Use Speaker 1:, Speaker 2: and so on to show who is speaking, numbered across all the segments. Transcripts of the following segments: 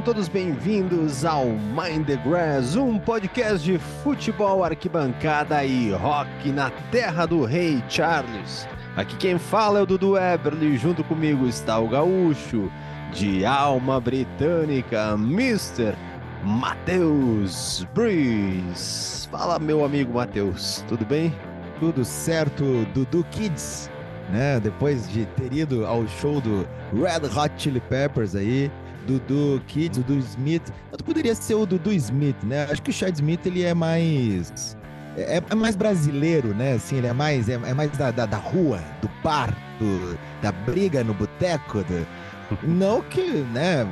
Speaker 1: Sejam todos bem-vindos ao Mind the Grass, um podcast de futebol, arquibancada e rock na terra do rei Charles. Aqui quem fala é o Dudu Eberly, junto comigo está o gaúcho de alma britânica, Mr. Matheus Breeze. Fala, meu amigo Matheus, tudo bem?
Speaker 2: Tudo certo, Dudu Kids, né? Depois de ter ido ao show do Red Hot Chili Peppers aí, Dudu Kids, Dudu Smith. Eu poderia ser o Dudu Smith, né? Acho que o Chad Smith ele é mais. É, é mais brasileiro, né? Assim, ele é mais, é, é mais da, da, da, rua, do bar, do, da briga no boteco. Do... Não que, né?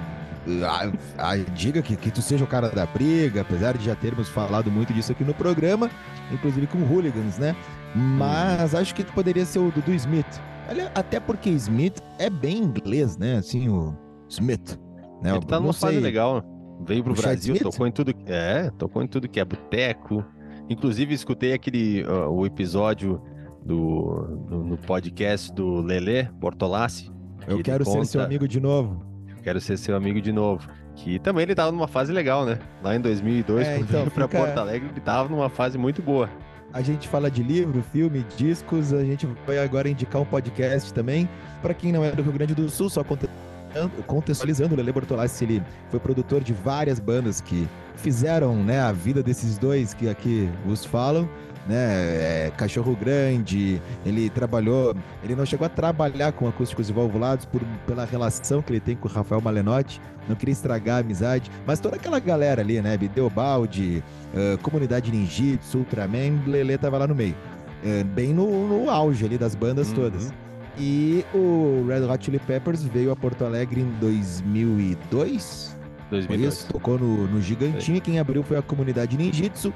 Speaker 2: A, a, diga que, que tu seja o cara da briga, apesar de já termos falado muito disso aqui no programa, inclusive com hooligans, né? Mas acho que tu poderia ser o Dudu Smith. Até porque Smith é bem inglês, né? Assim, o Smith.
Speaker 1: Né? Ele tá numa fase legal. Veio pro o Brasil, tocou em tudo. É, tocou em tudo que é boteco. Inclusive, escutei aquele uh, o episódio do, do, no podcast do Lele Bortolassi.
Speaker 2: Eu quero conta... ser seu amigo de novo.
Speaker 1: Eu quero ser seu amigo de novo. Que também ele tava numa fase legal, né? Lá em 2002, é, então, veio pra Porto Alegre, ele tava numa fase muito boa.
Speaker 2: A gente fala de livro, filme, discos. A gente vai agora indicar um podcast também. Para quem não é do Rio Grande do Sul, só conta contextualizando, o Lele Bortolassi, ele foi produtor de várias bandas que fizeram né, a vida desses dois que aqui os falam. Né, é, Cachorro Grande, ele trabalhou, ele não chegou a trabalhar com acústicos e valvulados por, pela relação que ele tem com o Rafael Malenotti, não queria estragar a amizade, mas toda aquela galera ali, né, Bideobaldi, uh, Comunidade Ninjitsu, Ultraman, Lele tava lá no meio, uh, bem no, no, auge ali das bandas uhum. todas. E o Red Hot Chili Peppers veio a Porto Alegre em 2002. 2002. Isso, tocou no, no Gigantinho e quem abriu foi a comunidade Ninjitsu,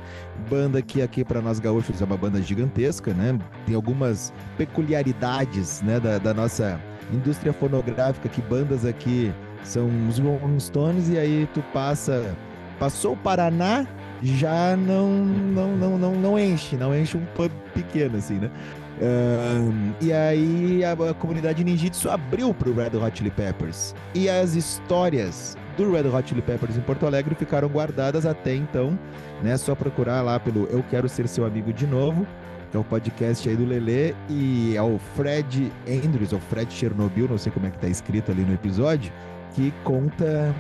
Speaker 2: banda que aqui para nós gaúchos é uma banda gigantesca, né? Tem algumas peculiaridades, né, da, da nossa indústria fonográfica que bandas aqui são os Rolling Stones e aí tu passa passou o Paraná já não não não não, não enche, não enche um pub pequeno assim, né? E aí a, a comunidade ninjitsu abriu para o Red Hot Chili Peppers. E as histórias do Red Hot Chili Peppers em Porto Alegre ficaram guardadas até então, né? Só procurar lá pelo Eu Quero Ser Seu Amigo de Novo, que é o podcast aí do Lelê, e é o Fred Andrews, ou Fred Chernobyl, não sei como é que tá escrito ali no episódio, que conta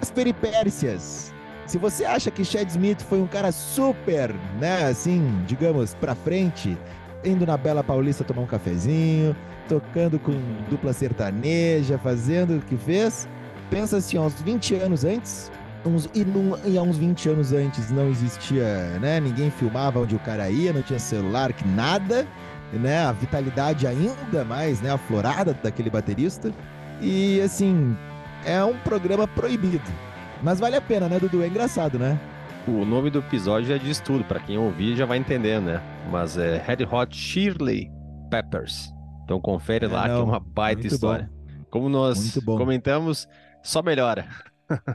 Speaker 2: as peripécias. Se você acha que Chad Smith foi um cara super, né, assim, digamos, pra frente, indo na Bela Paulista tomar um cafezinho, tocando com dupla sertaneja, fazendo o que fez. Pensa assim, uns 20 anos antes, uns, e, num, e há uns 20 anos antes não existia, né? Ninguém filmava onde o cara ia, não tinha celular, que nada, né? A vitalidade ainda mais, né? Aflorada daquele baterista. E assim, é um programa proibido. Mas vale a pena, né, Dudu? É engraçado, né?
Speaker 1: O nome do episódio já diz tudo, para quem ouvir já vai entender, né? Mas é Red Hot Shirley Peppers. Então confere é, lá não, que é uma baita história. Bom. Como nós comentamos, só melhora.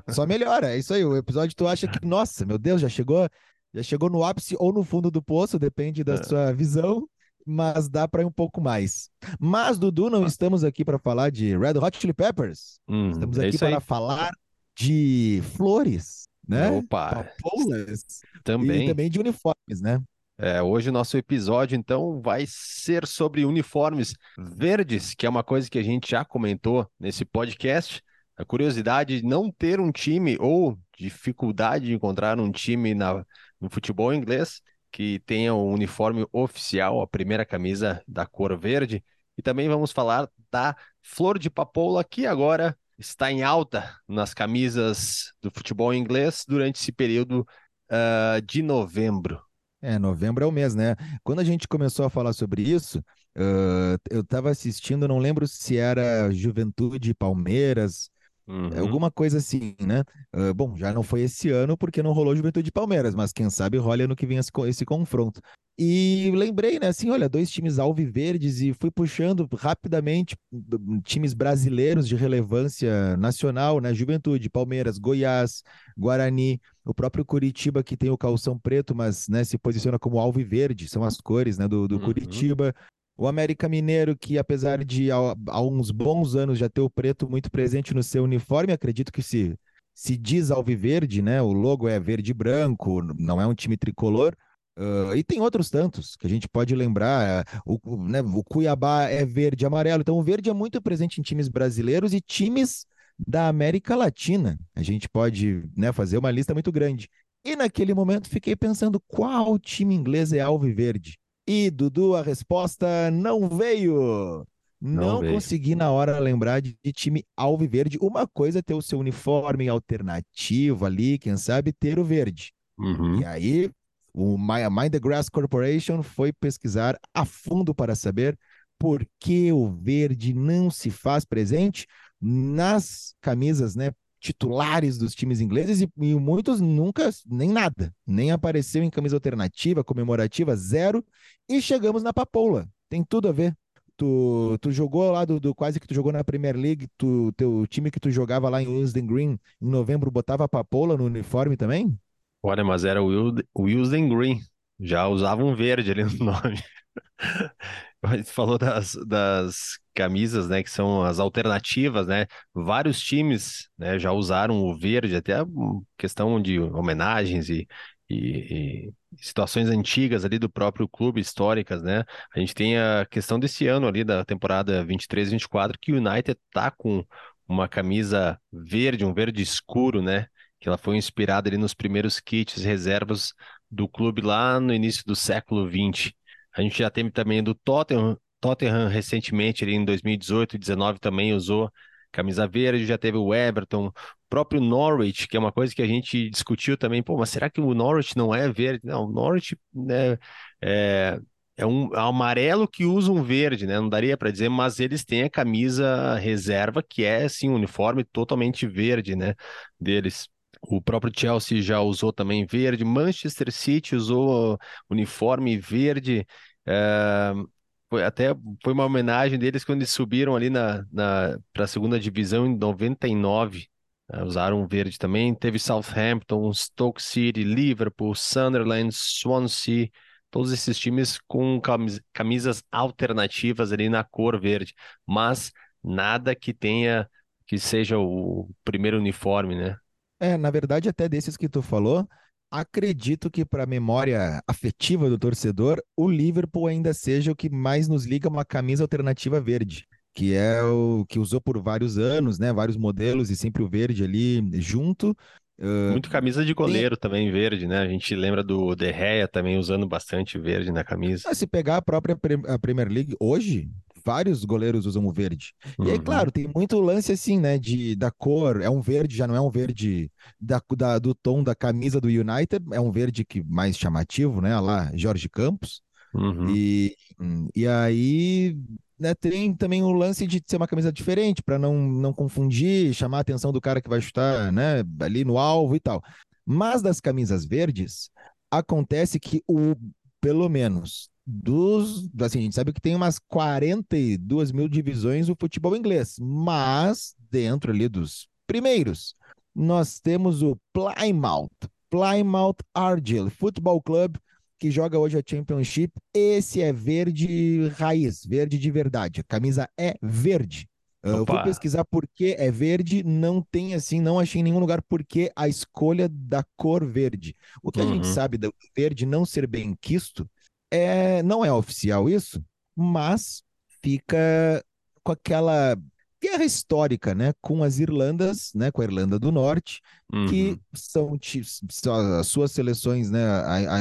Speaker 2: Só melhora, é isso aí. O episódio tu acha que, nossa, meu Deus, já chegou, já chegou no ápice ou no fundo do poço, depende da é. sua visão, mas dá para ir um pouco mais. Mas Dudu, não estamos aqui para falar de Red Hot Chili Peppers. Hum, estamos é aqui é para falar de flores né?
Speaker 1: Opa!
Speaker 2: Papoulas. Também. E também de uniformes, né?
Speaker 1: É, hoje o nosso episódio, então, vai ser sobre uniformes verdes, que é uma coisa que a gente já comentou nesse podcast. A curiosidade de não ter um time ou dificuldade de encontrar um time na, no futebol inglês que tenha o um uniforme oficial, a primeira camisa da cor verde. E também vamos falar da flor de papoula, que agora está em alta nas camisas do futebol inglês durante esse período uh, de novembro.
Speaker 2: É, novembro é o mês, né? Quando a gente começou a falar sobre isso, uh, eu estava assistindo, não lembro se era Juventude Palmeiras, uhum. alguma coisa assim, né? Uh, bom, já não foi esse ano porque não rolou Juventude Palmeiras, mas quem sabe rola ano que vem esse, esse confronto. E lembrei, né, assim, olha, dois times alviverdes e fui puxando rapidamente times brasileiros de relevância nacional, né, Juventude, Palmeiras, Goiás, Guarani, o próprio Curitiba que tem o calção preto, mas, né, se posiciona como alviverde, são as cores, né, do, do uhum. Curitiba. O América Mineiro, que apesar de há, uns bons anos já ter o preto muito presente no seu uniforme, acredito que se se diz alviverde, né? O logo é verde e branco, não é um time tricolor. Uh, e tem outros tantos que a gente pode lembrar. O, né, o Cuiabá é verde e amarelo. Então, o verde é muito presente em times brasileiros e times da América Latina. A gente pode né, fazer uma lista muito grande. E naquele momento fiquei pensando qual time inglês é alviverde. E, Dudu, a resposta não veio. Não, não consegui na hora lembrar de, de, time alviverde. Uma coisa é ter o seu uniforme alternativo ali, quem sabe ter o verde. Uhum. E aí, o Mind the Grass Corporation foi pesquisar a fundo para saber por que o verde não se faz presente nas camisas, né, titulares dos times ingleses e, e, muitos nunca, nem nada, nem apareceu em camisa alternativa, comemorativa, zero, e chegamos na papoula. Tem tudo a ver. Tu, tu jogou lá do, do, quase que tu jogou na Premier League, tu, teu time que tu jogava lá em Wilsden Green em novembro botava a papoula no uniforme também?
Speaker 1: Olha, mas era o Wilsden Green, já usava um verde ali no nome. Falou das, das camisas, né, que são as alternativas, né? Vários times, né, já usaram o verde, até questão de homenagens e, e, e situações antigas ali do próprio clube, históricas, né? A gente tem a questão desse ano ali, da temporada 23-24, que o United tá com uma camisa verde, um verde escuro, né? Que ela foi inspirada ali nos primeiros kits reservas do clube lá no início do século 20. A gente já teve também do Tottenham, Tottenham recentemente, ali em 2018 e 2019 também usou camisa verde, já teve o Everton, próprio Norwich, que é uma coisa que a gente discutiu também, pô, mas será que o Norwich não é verde? Não, o Norwich né, é, é um amarelo que usa um verde, né? Não daria para dizer, mas eles têm a camisa reserva, que é assim, um uniforme totalmente verde, né? Deles. O próprio Chelsea já usou também verde, Manchester City usou uniforme verde. É, foi até foi uma homenagem deles quando eles subiram ali na, na para a segunda divisão em 99. Uh, usaram verde também. Teve Southampton, Stoke City, Liverpool, Sunderland, Swansea, todos esses times com camisas alternativas ali na cor verde, mas nada que tenha que seja o primeiro uniforme, né?
Speaker 2: É, na verdade, até desses que tu falou, acredito que para a memória afetiva do torcedor, o Liverpool ainda seja o que mais nos liga uma camisa alternativa verde que é o que usou por vários anos, né? Vários modelos e sempre o verde ali junto.
Speaker 1: Muito camisa de goleiro também verde, né? A gente lembra do De Gea também usando bastante verde na camisa.
Speaker 2: Ah, se pegar a própria a Premier League hoje, vários goleiros usam o verde. Uhum. E aí, uhum. claro, tem muito lance assim, né? De, da cor, é um verde, já não é um verde da, da, do tom da camisa do United, é um verde que mais chamativo, né? Lá, Jorge Campos. Uhum. E, e aí né, tem também o lance de ser uma camisa diferente para não, não confundir, chamar a atenção do cara que vai chutar né, ali no alvo e tal. Mas das camisas verdes, acontece que o pelo menos dos. Assim, a gente sabe que tem umas 42 mil divisões o futebol inglês, mas dentro ali dos primeiros, nós temos o Plymouth, Plymouth Argyle Football Club, que joga hoje a Championship, esse é verde raiz, verde de verdade. A camisa é verde. Opa. Eu fui pesquisar por que é verde, não tem assim, não achei em nenhum lugar por que a escolha da cor verde. O que uhum. a gente uhum. sabe do verde não ser bem quisto é, não é oficial isso, mas fica com aquela guerra histórica, né, com as Irlandas, né, com a Irlanda do Norte, uhum. que são, são, as suas seleções, né,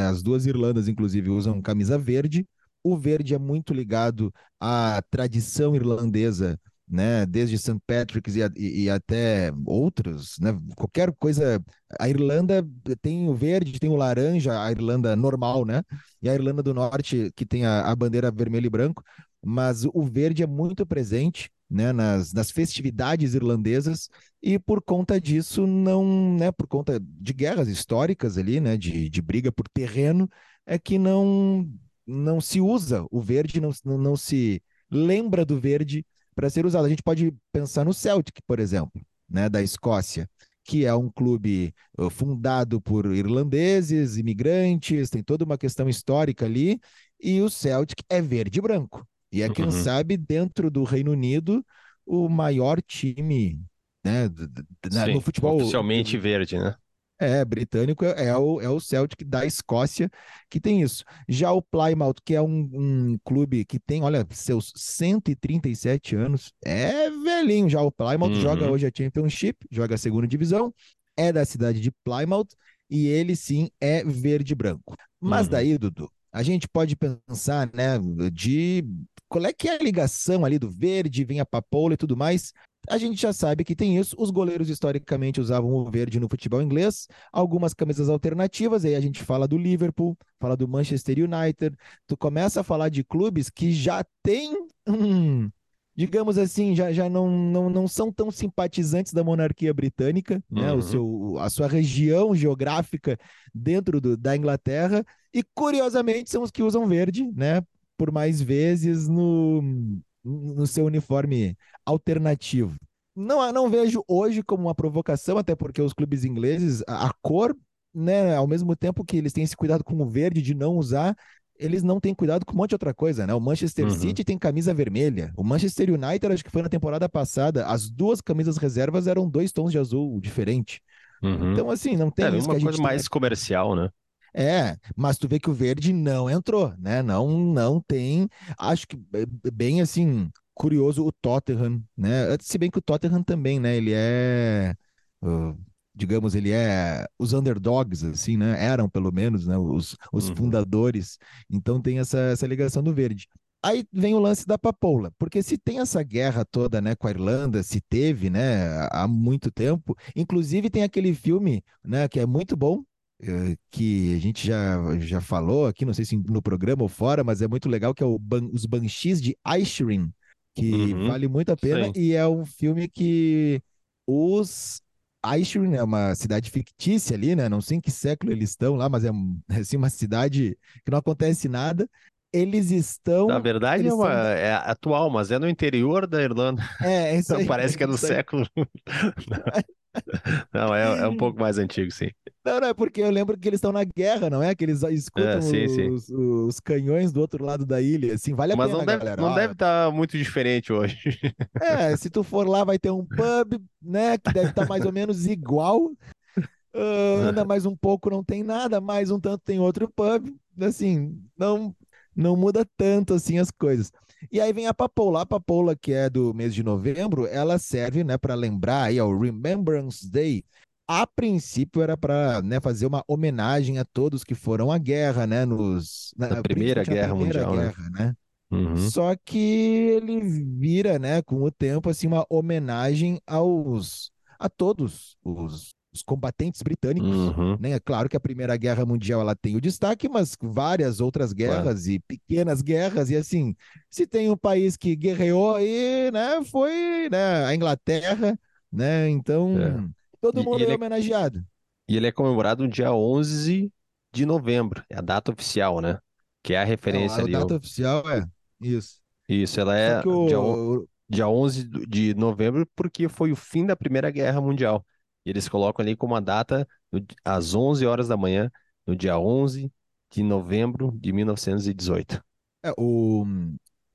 Speaker 2: as duas Irlandas inclusive usam camisa verde. O verde é muito ligado à tradição irlandesa, né, desde St. Patrick's e, e, e, até outros, né, qualquer coisa. A Irlanda tem o verde, tem o laranja, a Irlanda normal, né, e a Irlanda do Norte que tem a, a bandeira vermelho e branco, mas o verde é muito presente né, nas, nas festividades irlandesas e por conta disso não, né, por conta de guerras históricas ali, né, de, de briga por terreno, é que não não se usa o verde, não, não se lembra do verde para ser usado. A gente pode pensar no Celtic, por exemplo, né, da Escócia, que é um clube uh, fundado por irlandeses, imigrantes, tem toda uma questão histórica ali, e o Celtic é verde e branco. E é, quem uhum. sabe, dentro do Reino Unido, o maior time né?
Speaker 1: Sim,
Speaker 2: no futebol.
Speaker 1: Oficialmente verde, né?
Speaker 2: É, britânico é, é, o, é o Celtic da Escócia que tem isso. Já o Plymouth, que é um, um, clube que tem, olha, seus 137 anos, é velhinho já. O Plymouth uhum. joga hoje a Championship, joga a segunda divisão, é da cidade de Plymouth e ele sim é verde branco. Mas uhum. daí, Dudu, a gente pode pensar, né, de qual é que é a ligação ali do verde, vem a papoula e tudo mais. A gente já sabe que tem isso. Os goleiros historicamente usavam o verde no futebol inglês, algumas camisas alternativas, aí a gente fala do Liverpool, fala do Manchester United. Tu começa a falar de clubes que já têm, hum, digamos assim, já, já não, não, não são tão simpatizantes da monarquia britânica, né? O uhum. seu, a sua região geográfica dentro do, da Inglaterra, e curiosamente são os que usam verde, né? Por mais vezes no, no seu uniforme alternativo. Não, não vejo hoje como uma provocação, até porque os clubes ingleses, a, a cor, né, ao mesmo tempo que eles têm esse cuidado com o verde de não usar, eles não têm cuidado com um monte de outra coisa, né? O Manchester uhum. City tem camisa vermelha. O Manchester United, acho que foi na temporada passada, as duas camisas reservas eram dois tons de azul diferente.
Speaker 1: Uhum.
Speaker 2: Então, assim, não tem
Speaker 1: é,
Speaker 2: isso
Speaker 1: uma
Speaker 2: que
Speaker 1: coisa mais comercial, né?
Speaker 2: É, mas tu vê que o verde não entrou, né? Não, não tem. Acho que bem assim curioso o Tottenham, né? Se bem que o Tottenham também, né? Ele é, uh, digamos, ele é os underdogs, assim, né? Eram pelo menos, né? Os, os uhum. fundadores. Então tem essa, essa ligação do verde. Aí vem o lance da papoula, porque se tem essa guerra toda, né, com a Irlanda, se teve, né, há muito tempo. Inclusive tem aquele filme, né, que é muito bom, que a gente já, já falou aqui, não sei se no programa ou fora, mas é muito legal, que é Ban Os Banshees de Inisherin, que uhum, vale muito a pena, sim. e é um filme que os Inisherin é uma cidade fictícia ali, né? Não sei em que século eles estão lá, mas é assim, uma cidade que não acontece nada. Eles estão.
Speaker 1: Na verdade, é, uma, são... é atual, mas é no interior da Irlanda.
Speaker 2: É, é isso aí.
Speaker 1: Parece que é do século. Não, é, é um pouco mais antigo, sim.
Speaker 2: Não, não, é porque eu lembro que eles estão na guerra, não é? Que eles escutam é, sim, os, sim. Os, canhões do outro lado da ilha, assim, vale a
Speaker 1: Mas
Speaker 2: pena,
Speaker 1: não deve,
Speaker 2: galera.
Speaker 1: Não deve estar tá muito diferente hoje.
Speaker 2: É, se tu for lá, vai ter um pub, né, que deve estar tá mais ou menos igual. Uh, anda mais um pouco, não tem nada, mais um tanto tem outro pub. Assim, não, não muda tanto assim as coisas. E aí vem a papoula. A papoula, que é do mês de novembro, ela serve né, para lembrar aí ao Remembrance Day. A princípio era para né, fazer uma homenagem a todos que foram à guerra, né? Nos,
Speaker 1: na, na Primeira Guerra primeira Mundial, né? guerra, né? né?
Speaker 2: Uhum. Só que ele vira, né, com o tempo, assim, uma homenagem aos a todos os os combatentes britânicos, uhum. né? É claro que a Primeira Guerra Mundial ela tem o destaque, mas várias outras guerras e pequenas guerras e assim, se tem um país que guerreou aí, né, foi, né, a Inglaterra, né? Então, é. todo mundo e é, é homenageado.
Speaker 1: E ele é comemorado no dia 11 de novembro, é a data oficial, né? Que é a referência
Speaker 2: Não,
Speaker 1: a ali.
Speaker 2: A data oficial é isso.
Speaker 1: Isso, ela é o... dia, dia 11 de novembro porque foi o fim da Primeira Guerra Mundial. E eles colocam ali como a data no, às 11 horas da manhã, no dia 11 de novembro de 1918.
Speaker 2: É, o,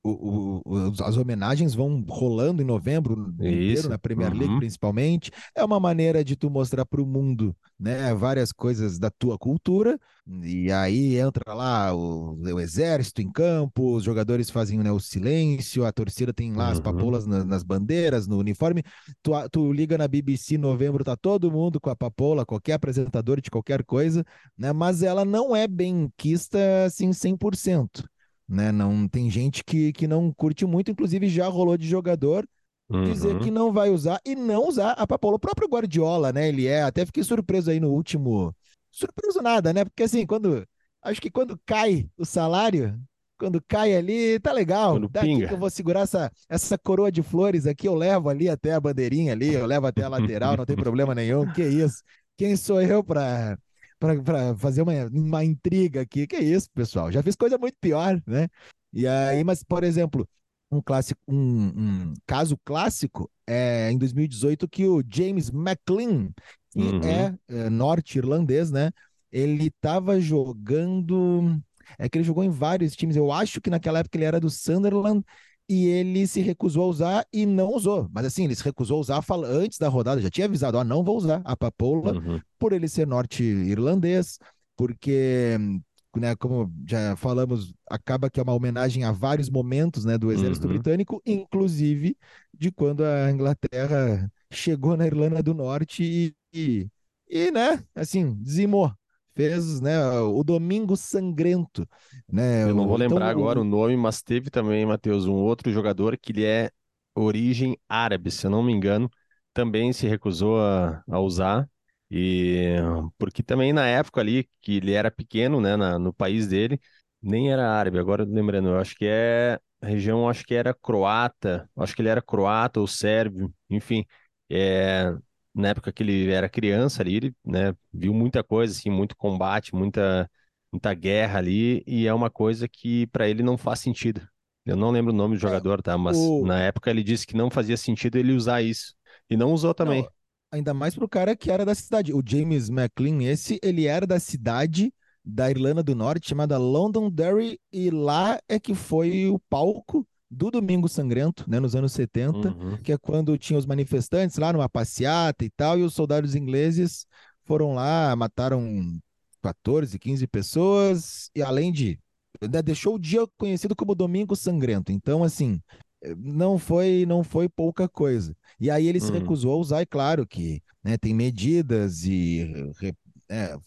Speaker 2: o, o, as homenagens vão rolando em novembro inteiro, na Premier League uhum. principalmente. É uma maneira de tu mostrar para o mundo né, várias coisas da tua cultura. E aí entra lá o, o exército em campo, os jogadores fazem né, o silêncio, a torcida tem lá uhum. as papolas na, nas bandeiras, no uniforme. Tu, tu liga na BBC em novembro, tá todo mundo com a papola, qualquer apresentador de qualquer coisa, né? Mas ela não é bem quista assim 100% né? Não tem gente que, que não curte muito, inclusive já rolou de jogador uhum. dizer que não vai usar e não usar a papola. O próprio Guardiola, né? Ele é, até fiquei surpreso aí no último. Surpreso nada, né? Porque assim, quando acho que quando cai o salário, quando cai ali, tá legal. Quando Daqui pinga. que eu vou segurar essa, essa coroa de flores aqui, eu levo ali até a bandeirinha ali, eu levo até a lateral, não tem problema nenhum. Que isso? Quem sou eu para para fazer uma, uma intriga aqui. Que é isso, pessoal? Já fiz coisa muito pior, né? E aí, mas, por exemplo, um clássico, um, um caso clássico é em 2018 que o James McLean, que uhum. é, é norte-irlandês, né? Ele estava jogando. É que ele jogou em vários times. Eu acho que naquela época ele era do Sunderland e ele se recusou a usar e não usou. Mas assim, ele se recusou a usar antes da rodada, já tinha avisado, ó, não vou usar a papoula uhum. por ele ser norte-irlandês, porque né, como já falamos, acaba que é uma homenagem a vários momentos né, do exército uhum. britânico, inclusive de quando a Inglaterra chegou na Irlanda do Norte e, e, e né, assim, dizimou fez né, o Domingo Sangrento. Né,
Speaker 1: Eu não vou então, lembrar agora o... nome, mas teve também, Matheus, um outro jogador que ele é origem árabe, se eu não me engano, também se recusou a, a usar. E porque também na época ali que ele era pequeno, né, na, no país dele, nem era árabe, agora lembrando, eu acho que é a região, acho que era croata, acho que ele era croata ou sérvio, enfim, é, na época que ele era criança ali, ele, né, viu muita coisa, assim, muito combate, muita, muita guerra ali, e é uma coisa que para ele não faz sentido. Eu não lembro o nome do é, jogador, tá? Mas o... na época ele disse que não fazia sentido ele usar isso. E não usou também. Não,
Speaker 2: ainda mais pro cara que era da cidade. O James McLean, esse, ele era da cidade da Irlanda do Norte, chamada Londonderry, e lá é que foi o palco do Domingo Sangrento, né, nos anos 70, uhum. que é quando tinha os manifestantes lá numa passeata e tal, e os soldados ingleses foram lá, mataram 14, 15 pessoas, e além de. Né, deixou o dia conhecido como Domingo Sangrento. Então, assim, não foi não foi pouca coisa. E aí ele se uhum. recusou a usar, e claro que né, tem medidas e é,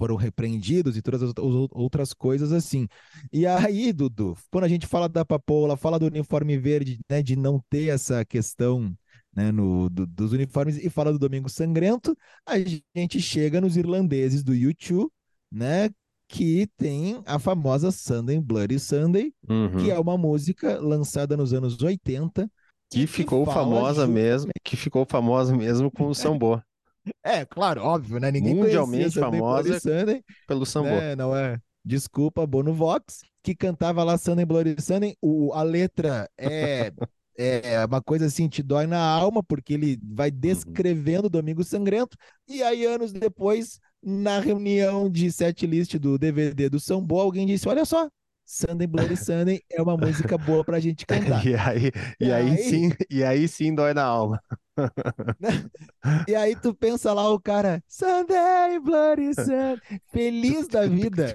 Speaker 2: foram repreendidos e todas as outras coisas assim. E aí, Dudu, quando a gente fala da papoula, fala do uniforme verde, né, de não ter essa questão né, no, do, dos uniformes e fala do Domingo Sangrento, a gente chega nos irlandeses do YouTube, né, que tem a famosa Sunday Bloody Sunday, uhum. que é uma música lançada nos anos 80
Speaker 1: que, que ficou famosa mesmo, que ficou famosa mesmo com o Sambô.
Speaker 2: É, claro, óbvio, né? Ninguém
Speaker 1: Mundialmente famosa Sunday, pelo samba.
Speaker 2: Né? Não é? Desculpa, Bono Vox, que cantava lá Sunday Bloody Sunday. O, a letra é, é uma coisa assim, te dói na alma, porque ele vai uhum. descrevendo o Domingo Sangrento. E aí, anos depois, na reunião de set list do DVD do Sambô, alguém disse: Olha só, Sunday Bloody Sunday é uma música boa pra gente cantar.
Speaker 1: e aí, e, e aí, aí, sim, e aí sim dói na alma.
Speaker 2: e aí tu pensa lá o cara, Sunday Bloody Sunday, feliz da vida.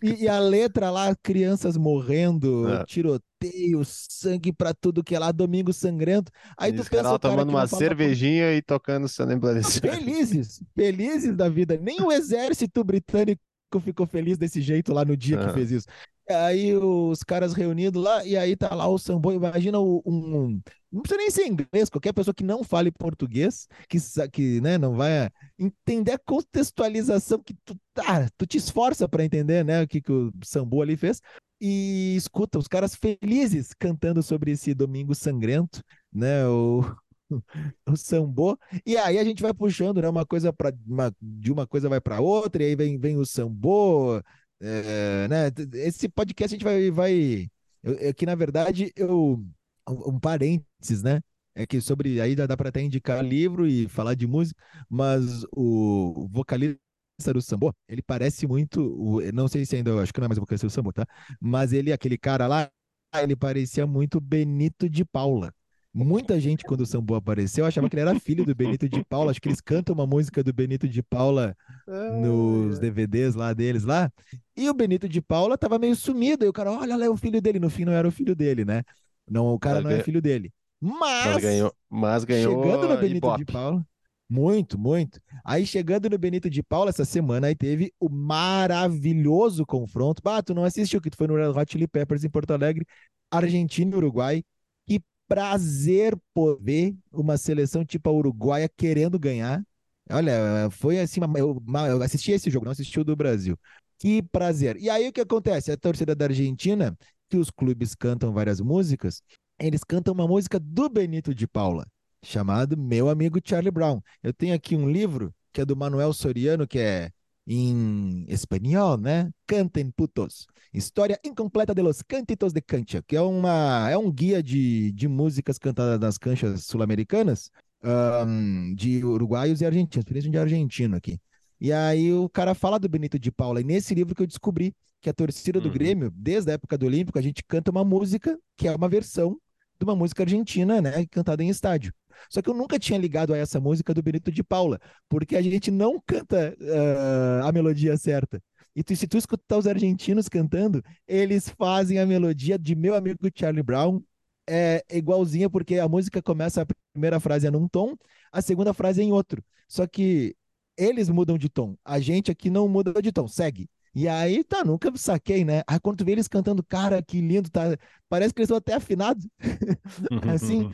Speaker 2: E, e a letra lá, crianças morrendo, é. tiroteio, sangue pra tudo que é lá, domingo sangrento. Aí tu pensa
Speaker 1: o cara tomando uma cervejinha e tocando Sunday Bloody Sunday.
Speaker 2: Felizes, felizes da vida. Nem o exército britânico ficou feliz desse jeito lá no dia que fez isso. Aí os caras reunidos lá, e aí tá lá o Sambo. Imagina um, Não precisa nem ser inglês, qualquer pessoa que não fale português, que, que né, não vai entender a contextualização que tu, tá, tu te esforça para entender né, o que, que o Sambo ali fez. E escuta, os caras felizes cantando sobre esse domingo sangrento, né? O, o sambô. E aí a gente vai puxando, né? Uma coisa para de uma coisa vai para outra, e aí vem, vem o sambô, é, né? Esse podcast a gente vai. vai eu, é que na verdade eu. Um, parênteses, né? É que sobre. Aí dá para até indicar livro e falar de música, mas o vocalista do Sambo, ele parece muito. Não sei se ainda. Acho que não é mais o vocalista do Sambo, tá? Mas ele, aquele cara lá, ele parecia muito Benito de Paula. Muita gente, quando o Sambo apareceu, achava que ele era filho do Benito de Paula. Acho que eles cantam uma música do Benito de Paula nos DVDs lá deles lá. E o Benito de Paula tava meio sumido. E o cara, olha lá, é o filho dele. No fim, não era o filho dele, né? Não, o cara mas não é filho dele. Mas,
Speaker 1: mas ganhou, mas ganhou
Speaker 2: chegando no Benito Ibope. de Paula. Muito, muito. Aí chegando no Benito de Paula essa semana, aí teve o maravilhoso confronto. Ah, tu não assistiu, que tu foi no Red Hot Chili Peppers em Porto Alegre, Argentina e Uruguai prazer por ver uma seleção tipo a Uruguaia querendo ganhar. Olha, foi assim, eu, eu assisti esse jogo, não assisti o do Brasil. Que prazer. E aí o que acontece? A torcida da Argentina, que os clubes cantam várias músicas, eles cantam uma música do Benito de Paula, chamado Meu Amigo Charlie Brown. Eu tenho aqui um livro que é do Manuel Soriano, que é em espanhol, né? Cantem putos. História incompleta de los cantitos de cancha, que é, uma, é um guia de, de músicas cantadas nas canchas sul-americanas, um, de uruguaios e argentinos, principalmente de argentino aqui. E aí o cara fala do Benito de Paula, e nesse livro que eu descobri que a torcida do uhum. Grêmio, desde a época do Olímpico, a gente canta uma música que é uma versão de uma música argentina, né, cantada em estádio. Só que eu nunca tinha ligado a essa música do Benito de Paula, porque a gente não canta uh, a melodia certa. E tu, se tu escutar os argentinos cantando, eles fazem a melodia de meu amigo Charlie Brown, é igualzinha, porque a música começa, a primeira frase é num tom, a segunda frase é em outro. Só que eles mudam de tom, a gente aqui não muda de tom, segue. E aí, tá, nunca saquei, né? Aí quando tu vê eles cantando, cara, que lindo, tá? Parece que eles estão até afinados. assim.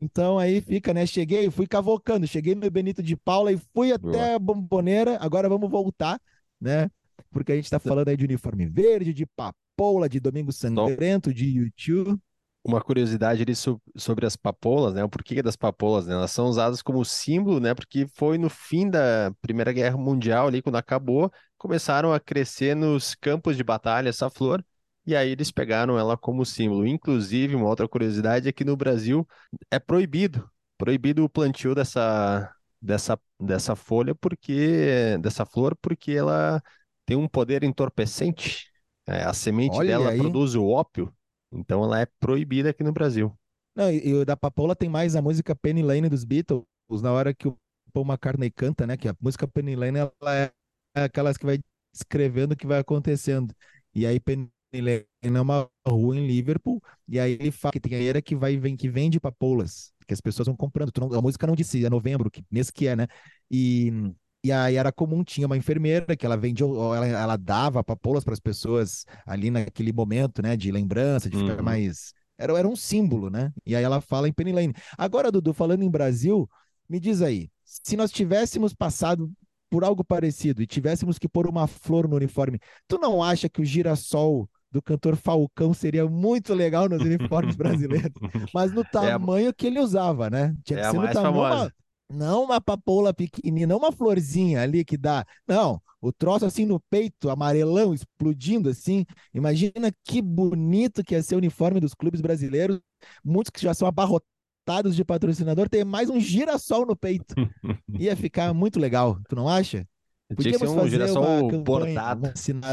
Speaker 2: Então aí fica, né? Cheguei, fui cavocando, cheguei no Benito de Paula e fui até Boa. a Bomboneira. Agora vamos voltar, né? Porque a gente tá falando aí de uniforme verde, de papoula, de Domingo Sangrento, de YouTube
Speaker 1: uma curiosidade ali sobre as papolas, né? O porquê das papolas, né? Elas são usadas como símbolo, né? Porque foi no fim da Primeira Guerra Mundial ali, quando acabou, começaram a crescer nos campos de batalha essa flor, e aí eles pegaram ela como símbolo. Inclusive, uma outra curiosidade é que no Brasil é proibido, proibido o plantio dessa, dessa, dessa folha, porque dessa flor, porque ela tem um poder entorpecente. É, a semente Olha dela aí. produz o ópio, então ela é proibida aqui no Brasil.
Speaker 2: Não, e, e o da Papoula tem mais a música Penny Lane dos Beatles, na hora que o Paul McCartney canta, né? Que a música Penny Lane ela é aquelas que vai escrevendo o que vai acontecendo. E aí Penny Lane é uma rua em Liverpool, e aí ele fala que tem a era que vai vem que vende papoulas, que as pessoas vão comprando. Não, a música não disse, é novembro, que, mês que é, né? E e aí era comum, tinha uma enfermeira que ela vendia, ela, ela dava papoulas para as pessoas ali naquele momento, né, de lembrança, de ficar uhum. mais. Era, era um símbolo, né? E aí ela fala em Penny Lane. Agora, Dudu, falando em Brasil, me diz aí, se nós tivéssemos passado por algo parecido e tivéssemos que pôr uma flor no uniforme, tu não acha que o girassol do cantor Falcão seria muito legal nos uniformes brasileiros? Mas no tamanho é a... que ele usava, né?
Speaker 1: Tinha é que ser no tamanho. Famosa.
Speaker 2: Não uma papoula pequenininha, não uma florzinha ali que dá. Não, o troço assim no peito, amarelão, explodindo assim. Imagina que bonito que ia ser o uniforme dos clubes brasileiros. Muitos que já são abarrotados de patrocinador, ter mais um girassol no peito. Ia ficar muito legal, tu não acha?
Speaker 1: Tinha que ser um girassol bordado,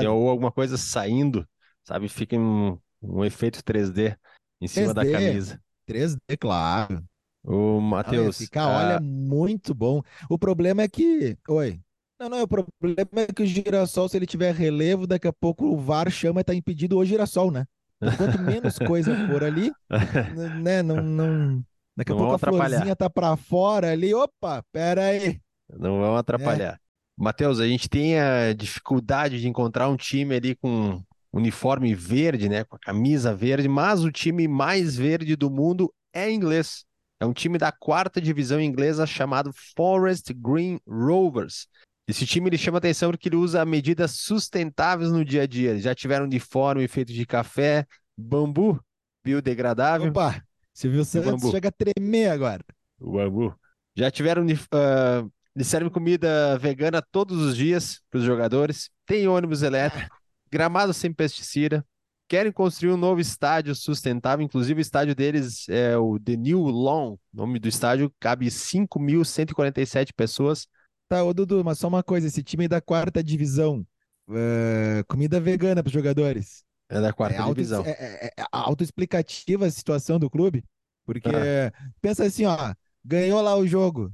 Speaker 1: ou alguma coisa saindo, sabe? Fica um, um efeito 3D em cima 3D, da camisa.
Speaker 2: 3D, claro.
Speaker 1: O Matheus.
Speaker 2: Ficar, ah... olha, muito bom. O problema é que. Oi. Não, não, o problema é que o girassol, se ele tiver relevo, daqui a pouco o VAR chama e tá impedido o girassol, né? Então, quanto menos coisa for ali, né? Não, não... Daqui a não pouco a florzinha tá para fora ali. Opa, pera aí.
Speaker 1: Não vão atrapalhar. É. Matheus, a gente tem a dificuldade de encontrar um time ali com uniforme verde, né? Com a camisa verde, mas o time mais verde do mundo é inglês. É um time da quarta divisão inglesa chamado Forest Green Rovers. Esse time ele chama atenção porque ele usa medidas sustentáveis no dia a dia. Eles já tiveram uniforme feito de café, bambu biodegradável.
Speaker 2: Opa, Silvio Santos chega a tremer agora.
Speaker 1: O bambu. Já tiveram. Uh, eles servem comida vegana todos os dias para os jogadores. Tem ônibus elétrico, gramado sem pesticida, querem construir um novo estádio sustentável, inclusive o estádio deles é o The New Lawn, o nome do estádio, cabe 5.147 pessoas.
Speaker 2: Tá, ô Dudu, mas só uma coisa, esse time da quarta divisão, uh, comida vegana para os jogadores.
Speaker 1: É da quarta é auto, divisão. É,
Speaker 2: é, é autoexplicativa a situação do clube, porque ah. pensa assim, ó, ganhou lá o jogo,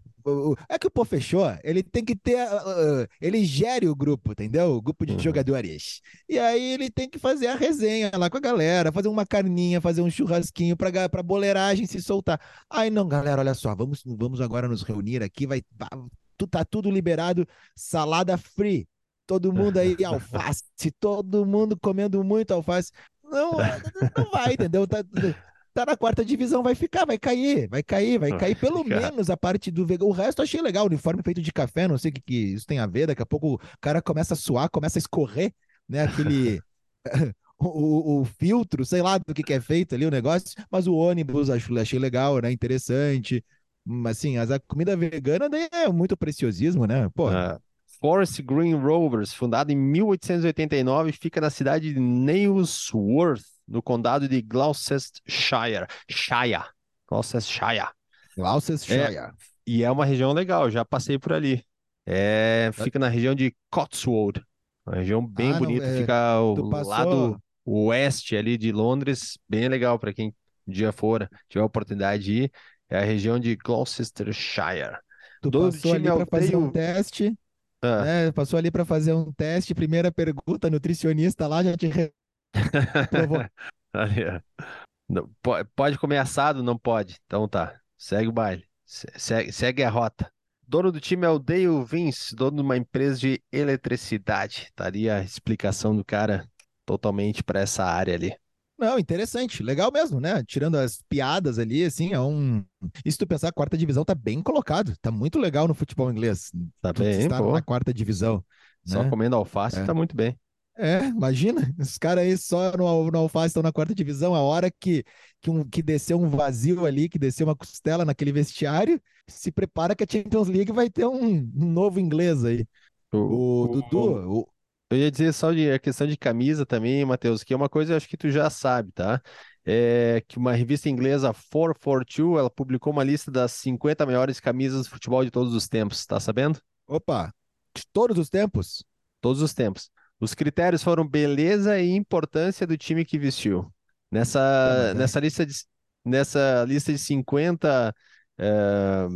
Speaker 2: é que o Pô fechou, ele tem que ter. Uh, ele gere o grupo, entendeu? O grupo de uhum. jogadores. E aí ele tem que fazer a resenha lá com a galera, fazer uma carninha, fazer um churrasquinho pra, pra boleiragem se soltar. Aí não, galera, olha só, vamos, vamos agora nos reunir aqui, vai. Tá tudo liberado, salada free. Todo mundo aí, alface, todo mundo comendo muito alface. Não, não vai, entendeu? Tá, tá na quarta divisão, vai ficar, vai cair, vai cair, vai cair pelo menos a parte do vegano. O resto eu achei legal, o uniforme feito de café, não sei o que, que isso tem a ver, daqui a pouco o cara começa a suar, começa a escorrer, né, aquele... o, o, filtro, sei lá do que, que é feito ali o negócio, mas o ônibus achei, achei legal, né, interessante, assim, a comida vegana daí é muito preciosismo, né, pô... Uh,
Speaker 1: Forest Green Rovers, fundado em 1889, fica na cidade de Nailsworth, no condado de Gloucestershire. Shire. Gloucestershire.
Speaker 2: Gloucestershire.
Speaker 1: É, e é uma região legal, já passei por ali. É, fica na região de Cotswold. Uma região bem ah, bonita, não, é, fica ao passou... lado oeste ali de Londres, bem legal para quem dia for, tiver a oportunidade de ir, é a região de Gloucestershire.
Speaker 2: Tu
Speaker 1: Dono do
Speaker 2: passou ali
Speaker 1: time é
Speaker 2: para
Speaker 1: o
Speaker 2: fazer um teste,
Speaker 1: Ah,
Speaker 2: né? Passou ali para fazer um teste. Primeira pergunta, nutricionista lá já te.
Speaker 1: Não, po- pode comer assado? Não pode. Então tá, segue o baile. Se- Segue, segue a rota. Dono do time é o Dale Vince, dono de uma empresa de eletricidade. Estaria a explicação do cara totalmente para essa área ali.
Speaker 2: Não, interessante, legal mesmo, né? Tirando as piadas ali, assim, é um. E se tu pensar, a quarta divisão tá bem colocado, tá muito legal no futebol inglês.
Speaker 1: Tá
Speaker 2: Tu
Speaker 1: bem,
Speaker 2: estar
Speaker 1: pô.
Speaker 2: na quarta divisão.
Speaker 1: Só
Speaker 2: né?
Speaker 1: comendo alface
Speaker 2: É.
Speaker 1: tá muito bem.
Speaker 2: É, imagina, os caras aí só no, no Alface estão na quarta divisão, a hora que, que, um, que desceu um vazio ali, que desceu uma costela naquele vestiário, se prepara que a Champions League vai ter um, um novo inglês aí. O,
Speaker 1: o-
Speaker 2: Dudu, o-
Speaker 1: Eu ia dizer só de a questão de camisa também, Matheus, que é uma coisa eu acho que tu já sabe, tá? É que uma revista inglesa 442, ela publicou uma lista das 50 maiores camisas de futebol de todos os tempos, tá sabendo?
Speaker 2: opa, de todos os tempos?
Speaker 1: Todos os tempos. Os critérios foram beleza e importância do time que vestiu. Nessa,
Speaker 2: é.
Speaker 1: nessa lista de, nessa lista de 50 eh,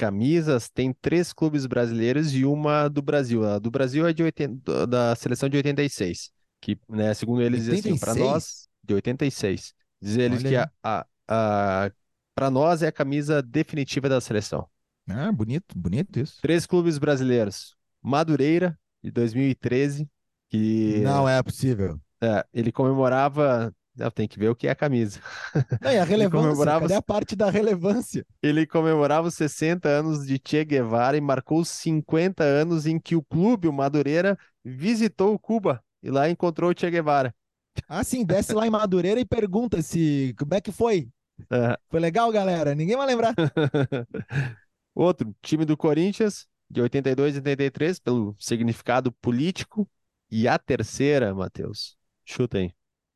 Speaker 1: camisas, tem três clubes brasileiros e uma do Brasil. A do Brasil é de 80, da seleção de 86, que, né, segundo eles, diz assim, para
Speaker 2: 86?
Speaker 1: nós, de 86. Diz eles
Speaker 2: Olha
Speaker 1: que a, a, a para nós é a camisa definitiva da seleção.
Speaker 2: Ah, bonito, bonito isso.
Speaker 1: Três clubes brasileiros. Madureira, de 2013, que
Speaker 2: Não é possível.
Speaker 1: é, ele comemorava. Tem que ver o que é a camisa.
Speaker 2: Não, e a relevância,
Speaker 1: comemorava-
Speaker 2: cadê a parte da relevância?
Speaker 1: Ele comemorava os 60 anos de Che Guevara e marcou os 50 anos em que o clube, o Madureira, visitou Cuba e lá encontrou o Che Guevara.
Speaker 2: Ah, sim, desce lá em Madureira e pergunta se como é que foi.
Speaker 1: É.
Speaker 2: Foi legal, galera? Ninguém vai lembrar.
Speaker 1: Outro, time do Corinthians, de 82 e 83, pelo significado político. E a terceira, Matheus, chuta aí.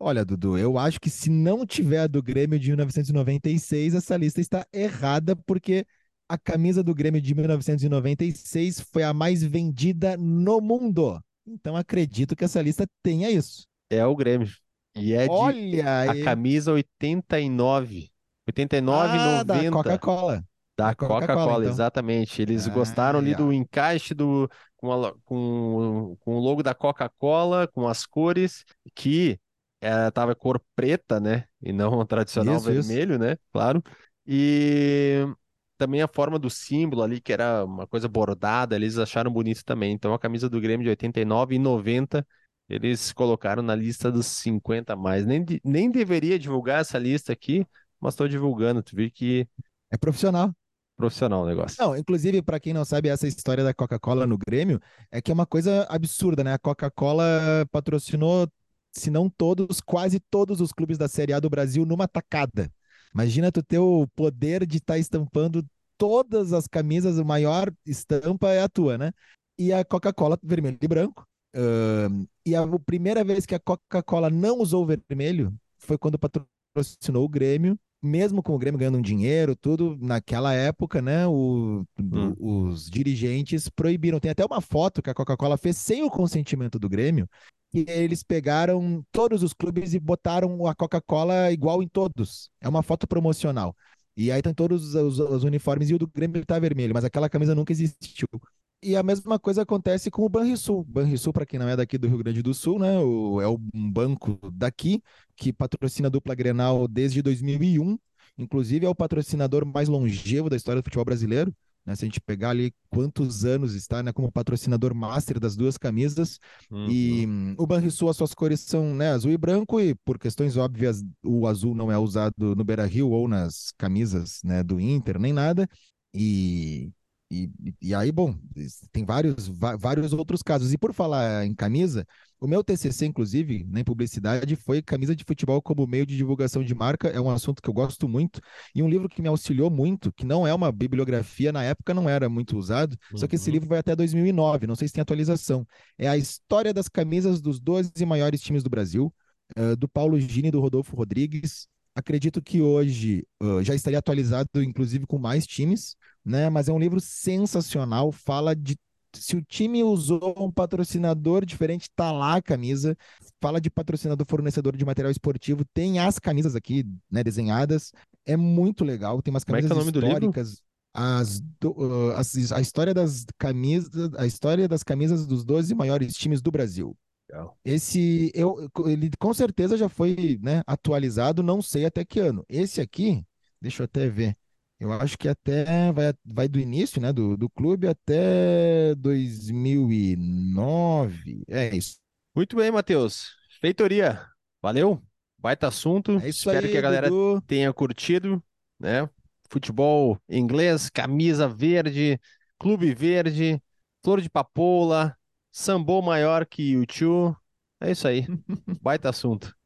Speaker 2: Olha, Dudu, eu acho que se não tiver a do Grêmio de 1996, essa lista está errada, porque a camisa do Grêmio de 1996 foi a mais vendida no mundo. Então acredito que essa lista tenha isso.
Speaker 1: É o Grêmio. E é de
Speaker 2: Olha
Speaker 1: a camisa 89. 89
Speaker 2: ah,
Speaker 1: e
Speaker 2: da
Speaker 1: 90.
Speaker 2: Coca-Cola.
Speaker 1: Da
Speaker 2: Coca-Cola,
Speaker 1: Coca-Cola,
Speaker 2: então.
Speaker 1: exatamente. Eles
Speaker 2: Ah,
Speaker 1: gostaram ali
Speaker 2: ó.
Speaker 1: do encaixe do, com, a com, com o logo da Coca-Cola, com as cores, que estava cor preta, né? E não o tradicional
Speaker 2: Isso, isso.
Speaker 1: vermelho, né? Claro. E também a forma do símbolo ali, que era uma coisa bordada, eles acharam bonito também. Então a camisa do Grêmio de 89 e 90 eles colocaram na lista dos 50 a mais. Nem, nem deveria divulgar essa lista aqui, mas estou divulgando. Tu viu que
Speaker 2: É profissional.
Speaker 1: profissional o negócio.
Speaker 2: Não, inclusive, para quem não sabe, essa história da Coca-Cola no Grêmio é que é uma coisa absurda, né? A Coca-Cola patrocinou, se não todos, quase todos os clubes da Série A do Brasil numa tacada. Imagina tu ter o poder de estar estampando todas as camisas, a maior estampa é a tua, né? E a Coca-Cola vermelho e branco. Ahn, e a primeira vez que a Coca-Cola não usou o vermelho foi quando patrocinou o Grêmio mesmo com o Grêmio ganhando um dinheiro, tudo, naquela época, né, o-
Speaker 1: Hum.
Speaker 2: os dirigentes proibiram. Tem até uma foto que a Coca-Cola fez sem o consentimento do Grêmio, e eles pegaram todos os clubes e botaram a Coca-Cola igual em todos. É uma foto promocional. E aí tem todos os, os uniformes e o do Grêmio tá vermelho, mas aquela camisa nunca existiu. E a mesma coisa acontece com o Banrisul. Banrisul, para quem não é daqui do Rio Grande do Sul, né, o- é um banco daqui que patrocina a dupla Grenal desde 2001. Inclusive é o patrocinador mais longevo da história do futebol brasileiro. Né? Se a gente pegar ali quantos anos está né, como patrocinador master das duas camisas.
Speaker 1: Uhum.
Speaker 2: E hum, o Banrisul, as suas cores são né, azul e branco, e por questões óbvias, o azul não é usado no Beira Rio ou nas camisas né, do Inter, nem nada. E, e, e aí, bom, tem vários, vários outros casos. E por falar em camisa, o meu TCC, inclusive, na publicidade, foi camisa de futebol como meio de divulgação de marca. É um assunto que eu gosto muito. E um livro que me auxiliou muito, que não é uma bibliografia, na época não era muito usado, só que esse
Speaker 1: Uhum.
Speaker 2: livro vai até 2009, não sei se tem atualização. É a história das camisas dos 12 maiores times do Brasil, eh, do Paulo Gini e do Rodolfo Rodrigues. Acredito que hoje ah, já estaria atualizado, inclusive, com mais times, né? Mas é um livro sensacional, fala de se o time usou um patrocinador diferente, tá lá a camisa. Fala de patrocinador fornecedor de material esportivo, tem as camisas aqui, né, desenhadas. É muito legal, tem umas camisas
Speaker 1: Como é que é o nome
Speaker 2: históricas. As, do, uh, as, a história das camisas, a história das camisas dos 12 maiores times do Brasil.
Speaker 1: Legal.
Speaker 2: Esse eu, ele com certeza já foi, né, atualizado, não sei até que ano. Esse aqui, deixa eu até ver. Eu acho que até vai, vai do início, né, do, do clube até 2009. É isso.
Speaker 1: Muito bem, Matheus. Feitoria. Valeu. Baita assunto.
Speaker 2: É
Speaker 1: Espero
Speaker 2: aí,
Speaker 1: que a galera
Speaker 2: Dudu.
Speaker 1: tenha curtido, né? Futebol inglês, camisa verde, clube verde, flor de papoula, sambô maior que o tio. É isso aí. Baita assunto.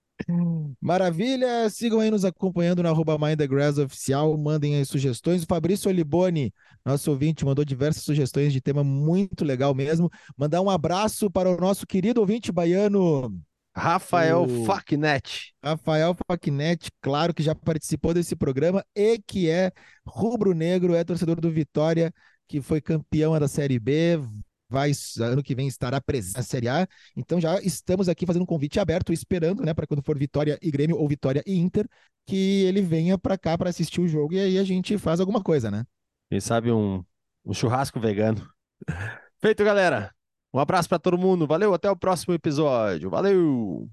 Speaker 2: Maravilha! Sigam aí nos acompanhando na arroba Mind the Grass Oficial, mandem aí sugestões. O Fabrício Oliboni, nosso ouvinte, mandou diversas sugestões de tema muito legal mesmo. Mandar um abraço para o nosso querido ouvinte baiano,
Speaker 1: Rafael
Speaker 2: O-
Speaker 1: Facnet.
Speaker 2: Rafael Facnet, claro que já participou desse programa e que é rubro-negro, é torcedor do Vitória, que foi campeão da Série B, vai ano que vem estará presente na Série A. Então já estamos aqui fazendo um convite aberto, esperando, né, para quando for Vitória e Grêmio ou Vitória e Inter, que ele venha para cá para assistir o jogo e aí a gente faz alguma coisa, né?
Speaker 1: Quem sabe um, um churrasco vegano. Feito, galera. Um abraço para todo mundo. Valeu, até o próximo episódio. Valeu!